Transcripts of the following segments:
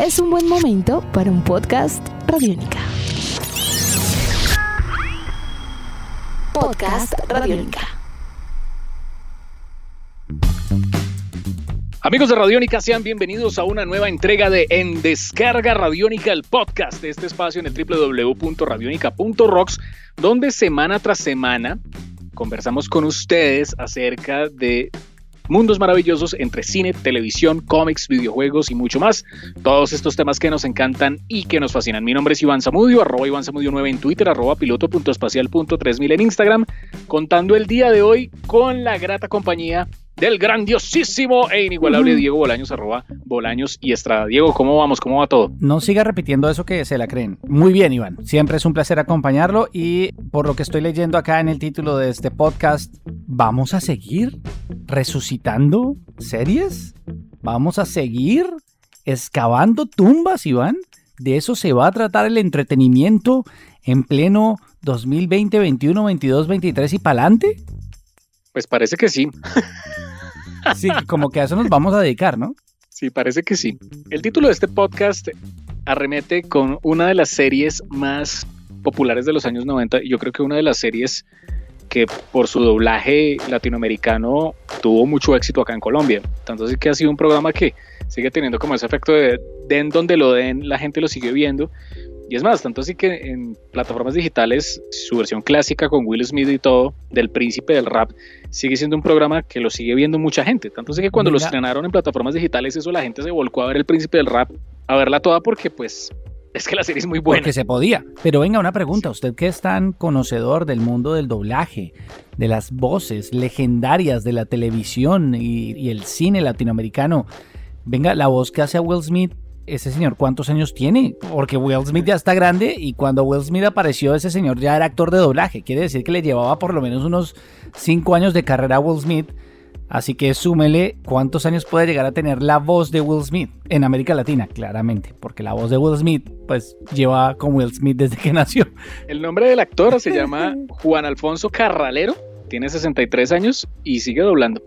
es un buen momento para un podcast Radiónica. Podcast Radiónica. Amigos de Radiónica, sean bienvenidos a una nueva entrega de En Descarga Radiónica, el podcast de este espacio en el www.radionica.rocks, donde semana tras semana conversamos con ustedes acerca de mundos maravillosos entre cine, televisión, cómics, videojuegos y mucho más. Todos estos temas que nos encantan y que nos fascinan. Mi nombre es Iván Zamudio, arroba Iván Zamudio 9 en Twitter, arroba piloto.espacial.3000 en Instagram, contando el día de hoy con la grata compañía del grandiosísimo e inigualable Diego Bolaños, arroba Bolaños y Estrada. Diego, ¿cómo vamos? ¿Cómo va todo? No siga repitiendo eso que se la creen. Muy bien, Iván. Siempre es un placer acompañarlo y por lo que estoy leyendo acá en el título de este podcast, ¿vamos a seguir resucitando series? ¿Vamos a seguir excavando tumbas, Iván? ¿De eso se va a tratar el entretenimiento en pleno 2020, 21, 22, 23 y pa'lante? Pues parece que sí. Sí, como que a eso nos vamos a dedicar, ¿no? Sí, parece que sí. El título de este podcast arremete con una de las series más populares de los años 90 y yo creo que una de las series que por su doblaje latinoamericano tuvo mucho éxito acá en Colombia. Tanto así que ha sido un programa que sigue teniendo como ese efecto de den donde lo den, la gente lo sigue viendo. Y es más, tanto así que en plataformas digitales, su versión clásica con Will Smith y todo, del príncipe del rap, sigue siendo un programa que lo sigue viendo mucha gente. Tanto así que cuando lo estrenaron en plataformas digitales, eso la gente se volcó a ver el príncipe del rap, a verla toda porque pues es que la serie es muy buena. Porque se podía. Pero venga, una pregunta. Usted que es tan conocedor del mundo del doblaje, de las voces legendarias de la televisión y, el cine latinoamericano, venga, la voz que hace a Will Smith ese señor cuántos años tiene, porque Will Smith ya está grande y cuando Will Smith apareció ese señor ya era actor de doblaje, quiere decir que le llevaba por lo menos unos 5 años de carrera a Will Smith, así que súmele cuántos años puede llegar a tener la voz de Will Smith en América Latina, claramente, porque la voz de Will Smith pues lleva con Will Smith desde que nació. El nombre del actor se llama Juan Alfonso Carralero, tiene 63 años y sigue doblando.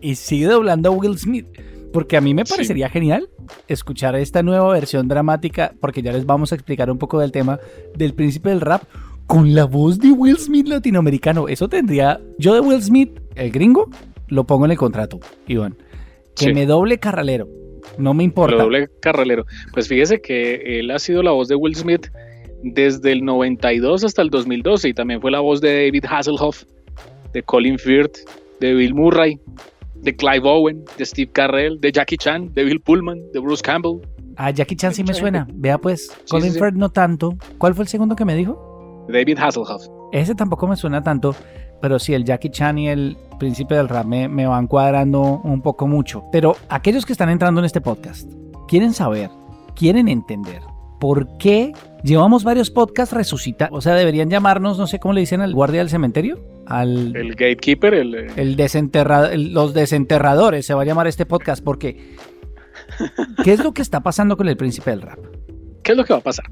Y sigue doblando a Will Smith. Porque a mí me parecería genial escuchar esta nueva versión dramática, porque ya les vamos a explicar un poco del tema del príncipe del rap con la voz de Will Smith latinoamericano. Eso tendría. Yo de Will Smith, el gringo, lo pongo en el contrato, Iván. Que me doble carralero. No me importa. Lo doble carralero. Pues fíjese que él ha sido la voz de Will Smith desde el 92 hasta el 2012 y también fue la voz de David Hasselhoff, de Colin Firth, de Bill Murray, de Clive Owen, de Steve Carrell, de Jackie Chan, de Bill Pullman, de Bruce Campbell. Ah, Jackie Chan sí me suena. Vea pues, Colin Firth no tanto. ¿Cuál fue el segundo que me dijo? David Hasselhoff. Ese tampoco me suena tanto, pero sí, el Jackie Chan y el Príncipe del Rap me, me van cuadrando un poco mucho. Pero aquellos que están entrando en este podcast, quieren saber, quieren entender por qué llevamos varios podcasts resucitados. O sea, deberían llamarnos, no sé cómo le dicen al guardia del cementerio. Al, el gatekeeper, el, el desenterrado, los desenterradores se va a llamar este podcast porque ¿qué es lo que está pasando con el príncipe del rap? ¿Qué es lo que va a pasar?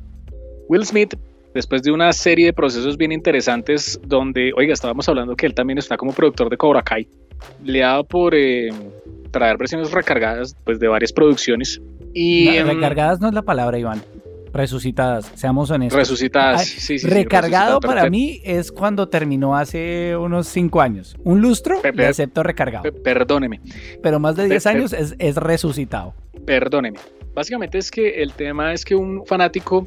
Will Smith, después de una serie de procesos bien interesantes donde, oiga, estábamos hablando que él también está como productor de Cobra Kai, le ha dado por eh, traer versiones recargadas pues, de varias producciones. Y, no, recargadas no es la palabra, Iván. Resucitadas, seamos honestos. Resucitadas, sí, sí. Recargado para mí es cuando terminó hace unos 5 años. Un lustro, le acepto recargado. Perdóneme. Pero más de 10 años es, es resucitado. Perdóneme. Básicamente es que el tema es que un fanático,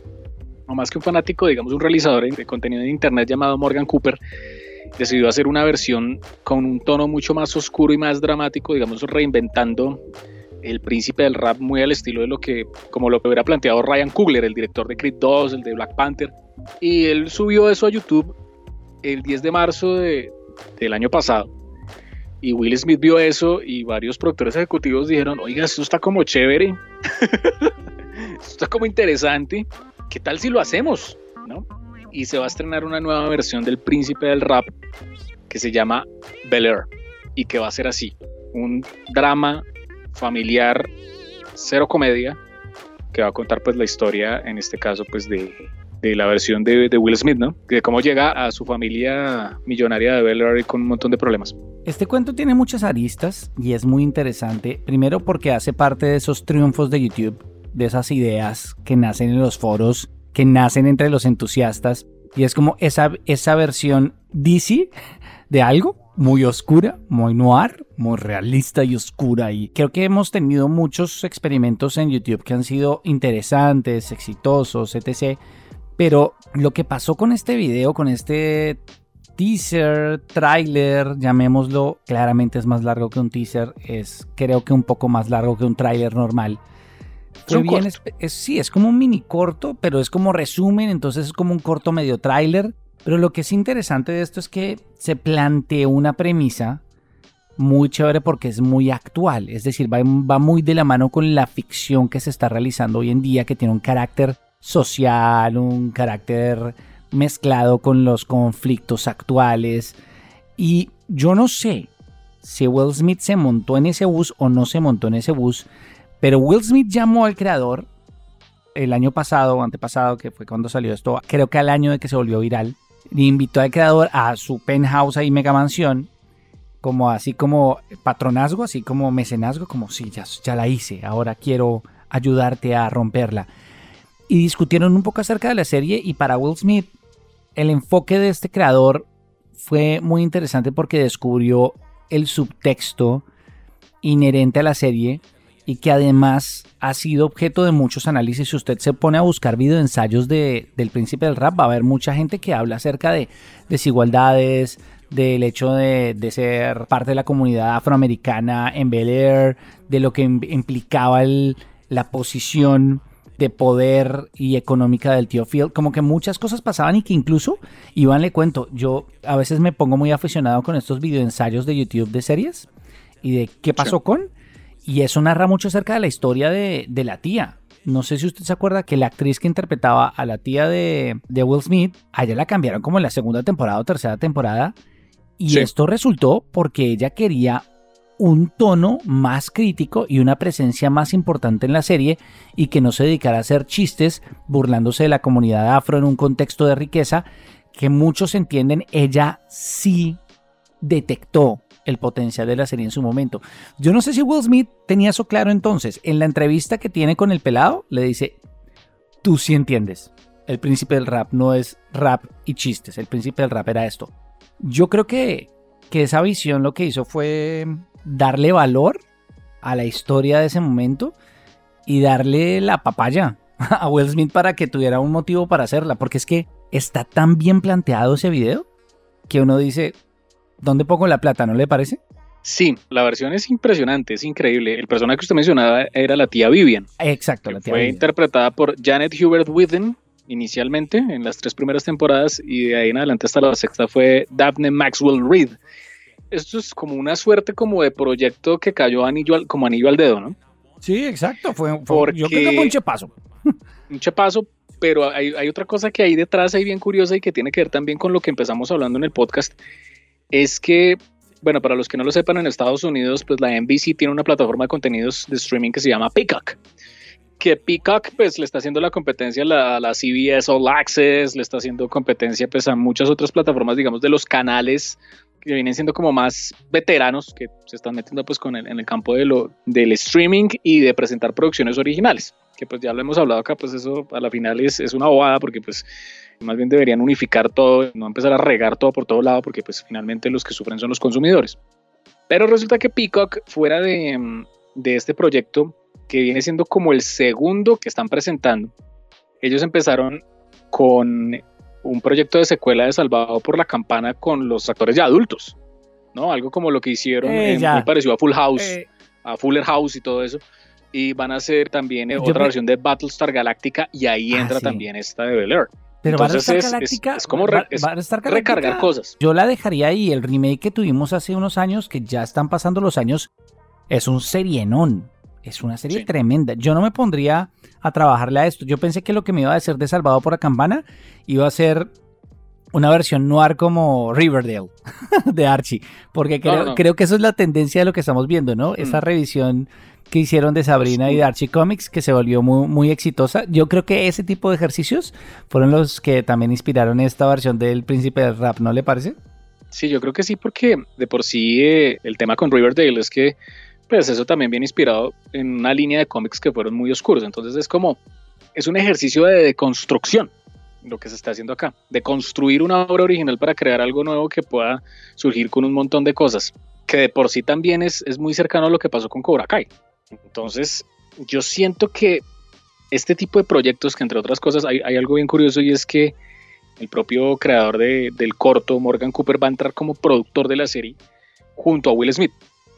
o más que un fanático, digamos un realizador de contenido en internet llamado Morgan Cooper, decidió hacer una versión con un tono mucho más oscuro y más dramático, digamos reinventando el príncipe del rap muy al estilo de lo que, como lo hubiera planteado Ryan Coogler, el director de Creed 2, el de Black Panther. Y él subió eso a YouTube el 10 de marzo de, del año pasado. Y Will Smith vio eso y varios productores ejecutivos dijeron, oiga, esto está como chévere, esto está como interesante, ¿qué tal si lo hacemos? ¿No? Y se va a estrenar una nueva versión del príncipe del rap que se llama Bel Air y que va a ser así, un drama familiar, cero comedia, que va a contar pues la historia, en este caso pues de, la versión de, de, Will Smith, ¿no? De cómo llega a su familia millonaria de Bel Air con un montón de problemas. Este cuento tiene muchas aristas y es muy interesante. Primero porque hace parte de esos triunfos de YouTube de esas ideas que nacen en los foros, que nacen entre los entusiastas. Y es como esa, esa versión DC de algo muy oscura, muy noir, muy realista y oscura. Y creo que hemos tenido muchos experimentos en YouTube que han sido interesantes, exitosos, etc. Pero lo que pasó con este video, con este teaser, trailer, llamémoslo, claramente es más largo que un teaser, es creo que un poco más largo que un trailer normal. Es, sí, es como un mini corto, pero es como resumen, entonces es como un corto medio trailer. Pero lo que es interesante de esto es que se planteó una premisa muy chévere porque es muy actual, es decir, va, va muy de la mano con la ficción que se está realizando hoy en día, que tiene un carácter social, un carácter mezclado con los conflictos actuales. Y yo no sé si Will Smith se montó en ese bus o no se montó en ese bus, pero Will Smith llamó al creador el año pasado o antepasado, que fue cuando salió esto, creo que al año de que se volvió viral, y invitó al creador a su penthouse ahí, mega mansión, como así como patronazgo, así como mecenazgo, como si ya, ya la hice, ahora quiero ayudarte a romperla. Y discutieron un poco acerca de la serie y para Will Smith el enfoque de este creador fue muy interesante porque descubrió el subtexto inherente a la serie y que además ha sido objeto de muchos análisis. Si usted se pone a buscar videoensayos de, del príncipe del rap, va a haber mucha gente que habla acerca de desigualdades, del hecho de, de ser parte de la comunidad afroamericana en Bel Air, de lo que implicaba el, la posición de poder y económica del tío Phil. Como que muchas cosas pasaban y que incluso, Iván le cuento, yo a veces me pongo muy aficionado con estos videoensayos de YouTube de series y de qué pasó con. Y eso narra mucho acerca de la historia de, la tía. No sé si usted se acuerda que la actriz que interpretaba a la tía de, Will Smith, a ella la cambiaron como en la segunda temporada o tercera temporada. Y esto resultó porque ella quería un tono más crítico y una presencia más importante en la serie y que no se dedicara a hacer chistes burlándose de la comunidad afro en un contexto de riqueza que muchos entienden, ella sí detectó el potencial de la serie en su momento. Yo no sé si Will Smith tenía eso claro entonces. En la entrevista que tiene con el pelado, le dice, tú sí entiendes. El príncipe del rap no es rap y chistes. El príncipe del rap era esto. Yo creo que, que esa visión lo que hizo fue darle valor a la historia de ese momento y darle la papaya a Will Smith para que tuviera un motivo para hacerla, porque es que está tan bien planteado ese video que uno dice, ¿dónde pongo la plata? ¿No le parece? Sí, la versión es impresionante, es increíble. El personaje que usted mencionaba era la tía Vivian. Exacto, la tía Fue interpretada por Janet Hubert Withen inicialmente en las tres primeras temporadas y de ahí en adelante hasta la sexta fue Daphne Maxwell Reed esto es como una suerte como de proyecto que cayó anillo como anillo al dedo, ¿no? Sí, exacto. Fue, yo creo que fue un chepazo. Un chepazo, pero hay, otra cosa que hay detrás ahí bien curiosa y que tiene que ver también con lo que empezamos hablando en el podcast. Es que, bueno, para los que no lo sepan, en Estados Unidos, pues la NBC tiene una plataforma de contenidos de streaming que se llama Peacock que Peacock pues le está haciendo la competencia a la, CBS All Access, le está haciendo competencia pues a muchas otras plataformas, digamos, de los canales que vienen siendo como más veteranos, que se están metiendo pues con el, en el campo de lo, del streaming y de presentar producciones originales, que pues ya lo hemos hablado acá, pues eso a la final es, es una bobada porque pues más bien deberían unificar todo, no empezar a regar todo por todo lado, porque pues finalmente los que sufren son los consumidores. Pero resulta que Peacock, fuera de, de este proyecto, que viene siendo como el segundo que están presentando, ellos empezaron con un proyecto de secuela de Salvado por la Campana con los actores ya adultos, ¿no? Algo como lo que hicieron, eh, muy parecido a Full House, eh. a Fuller House y todo eso. Y van a hacer también otra versión de Battlestar Galactica y ahí ah, entra también esta de Bel Air. Pero Battlestar Galactica es, como recargar cosas. Yo la dejaría ahí. El remake que tuvimos hace unos años, que ya están pasando los años, es un serienón. Es una serie tremenda. Yo no me pondría a trabajarle a esto. Yo pensé que lo que me iba a decir de Salvado por la Campana iba a ser una versión noir como Riverdale de Archie. Porque creo, que eso es la tendencia de lo que estamos viendo, ¿no? Esa mm. revisión que hicieron de Sabrina y de Archie Comics, que se volvió muy, muy exitosa. Yo creo que ese tipo de ejercicios fueron los que también inspiraron esta versión del Príncipe del Rap, ¿no le parece? Sí, yo creo que sí, porque de por sí eh, el tema con Riverdale es que pues eso también viene inspirado en una línea de cómics que fueron muy oscuros. Entonces es como, es un ejercicio de deconstrucción lo que se está haciendo acá, de construir una obra original para crear algo nuevo que pueda surgir con un montón de cosas, que de por sí también es, es muy cercano a lo que pasó con Cobra Kai. Entonces, yo siento que este tipo de proyectos, que entre otras cosas hay, hay algo bien curioso y es que el propio creador de, del corto, Morgan Cooper, va a entrar como productor de la serie junto a Will Smith.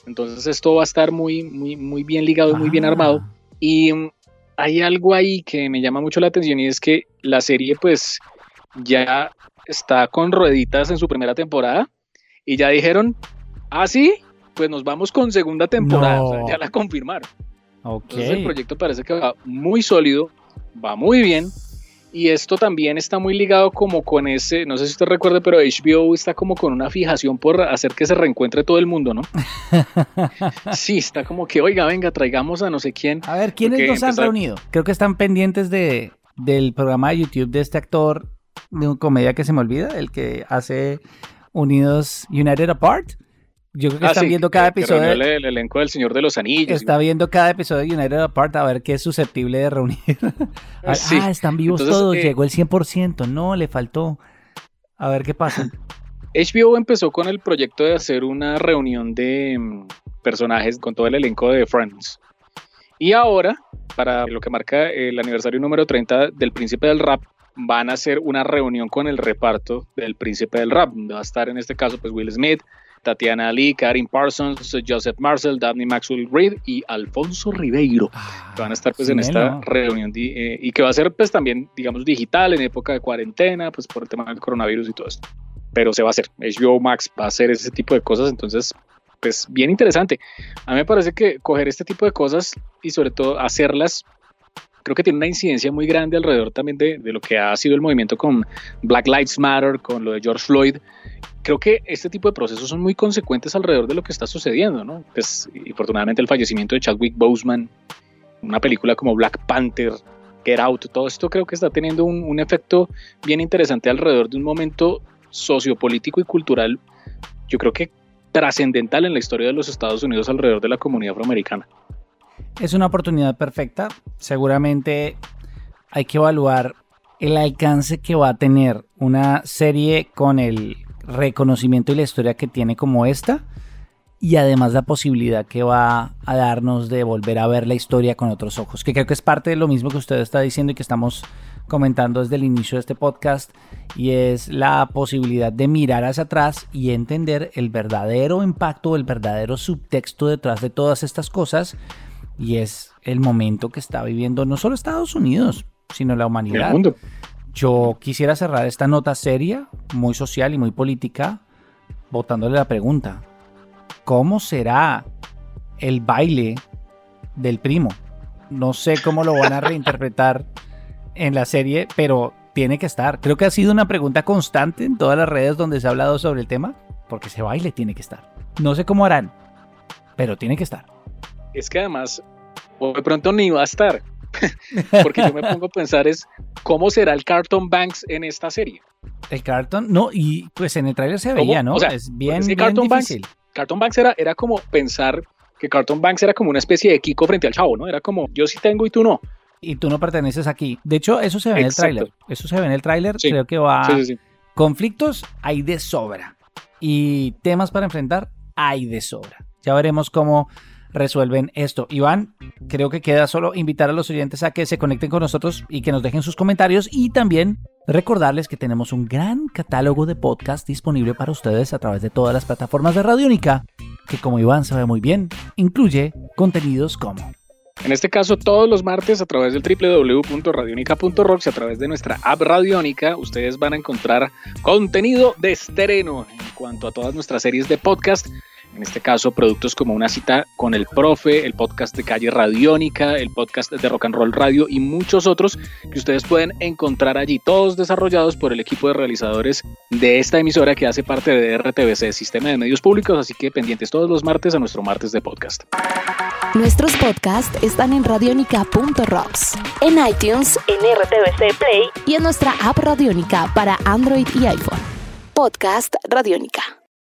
Entonces esto va a estar muy, muy, muy bien ligado y muy bien Ah. armado. Y hay algo ahí que me llama mucho la atención y es que la serie pues ya está con rueditas en su primera temporada y ya dijeron, ah sí, pues nos vamos con segunda temporada, O sea, No. ya la confirmaron. Entonces el proyecto parece que va muy sólido, va muy bien. Y esto también está muy ligado como con ese, no sé si usted recuerda, pero HBO está como con una fijación por hacer que se reencuentre todo el mundo, ¿no? Sí, está como que, oiga, venga, traigamos a no sé quién. A ver, ¿quiénes nos han reunido? Creo que están pendientes de, del programa de YouTube de este actor de una comedia que se me olvida, el que hace Unidos United Apart. Yo creo que Ah, están sí, viendo cada que- episodio. el, el elenco del Señor de los Anillos. Está viendo cada episodio de United Apart a ver qué es susceptible de reunir. Ah, Sí. Ah, están vivos Entonces, todos, eh, llegó el 100%, no, le faltó. A ver qué pasa. HBO empezó con el proyecto de hacer una reunión de mm, personajes con todo el elenco de Friends. Y ahora, para lo que marca el aniversario número 30 del Príncipe del Rap, van a hacer una reunión con el reparto del Príncipe del Rap. donde Va a estar en este caso pues Will Smith, Tatiana Ali, Karin Parsons, Joseph Marcel, Daphne Maxwell Reid y Alfonso Ribeiro que van a estar pues en esta reunión eh, y que va a ser pues también digamos digital en época de cuarentena pues por el tema del coronavirus y todo esto. Pero se va a hacer HBO Max va a hacer ese tipo de cosas entonces pues bien interesante. A mí me parece que coger este tipo de cosas y sobre todo hacerlas creo que tiene una incidencia muy grande alrededor también de, lo que ha sido el movimiento con Black Lives Matter con lo de George Floyd creo que este tipo de procesos son muy consecuentes alrededor de lo que está sucediendo, ¿no? Pues, afortunadamente el fallecimiento de Chadwick Boseman, una película como Black Panther, Get Out, todo esto creo que está teniendo un, un efecto bien interesante alrededor de un momento sociopolítico y cultural, yo creo que trascendental en la historia de los Estados Unidos alrededor de la comunidad afroamericana. Es una oportunidad perfecta. Seguramente hay que evaluar el alcance que va a tener una serie con el reconocimiento y la historia que tiene como esta. Y además la posibilidad que va a darnos de volver a ver la historia con otros ojos. Que creo que es parte de lo mismo que usted está diciendo y que estamos comentando desde el inicio de este podcast. Y es la posibilidad de mirar hacia atrás y entender el verdadero impacto, el verdadero subtexto detrás de todas estas cosas y es el momento que está viviendo no solo Estados Unidos, sino la el humanidad. mundo. Yo quisiera cerrar esta nota seria, muy social y muy política, botándole la pregunta, ¿cómo será el baile del primo? No sé cómo lo van a reinterpretar en la serie, pero tiene que estar. Creo que ha sido una pregunta constante en todas las redes donde se ha hablado sobre el tema, porque ese baile tiene que estar. No sé cómo harán, pero tiene que estar. Es que además, o de pronto ni va a estar. Porque yo me pongo a pensar es cómo será el Carton Banks en esta serie. El cartón, no, y pues en el trailer se ¿Cómo? veía, ¿no? O sea, es bien, es que bien Carlton Banks- difícil. Carton Banks era, era como pensar que Carton Banks era como una especie de Kiko frente al chavo, ¿no? Era como yo sí tengo y tú no. Y tú no perteneces aquí. De hecho, eso se ve en el tráiler. Eso se ve en el tráiler. Sí. Creo que va. Sí, sí. Conflictos hay de sobra. Y temas para enfrentar hay de sobra. Ya veremos cómo resuelven esto. Iván, creo que queda solo invitar a los oyentes a que se conecten con nosotros y que nos dejen sus comentarios y también recordarles que tenemos un gran catálogo de podcast disponible para ustedes a través de todas las plataformas de Radiónica, que como Iván sabe muy bien, incluye contenidos como En este caso, todos los martes a través del www.radionica.rocks a través de nuestra app Radionica, ustedes van a encontrar contenido de estreno en cuanto a todas nuestras series de podcast. En este caso, productos como Una cita con el profe, el podcast de Calle Radiónica, el podcast de Rock and Roll Radio y muchos otros que ustedes pueden encontrar allí, todos desarrollados por el equipo de realizadores de esta emisora que hace parte de RTBC, Sistema de Medios Públicos, así que pendientes todos los martes a nuestro martes de podcast. Nuestros podcasts están en radionica.rocks, en iTunes, en RTVC Play y en nuestra app Radionica para Android y iPhone. Podcast Radionica.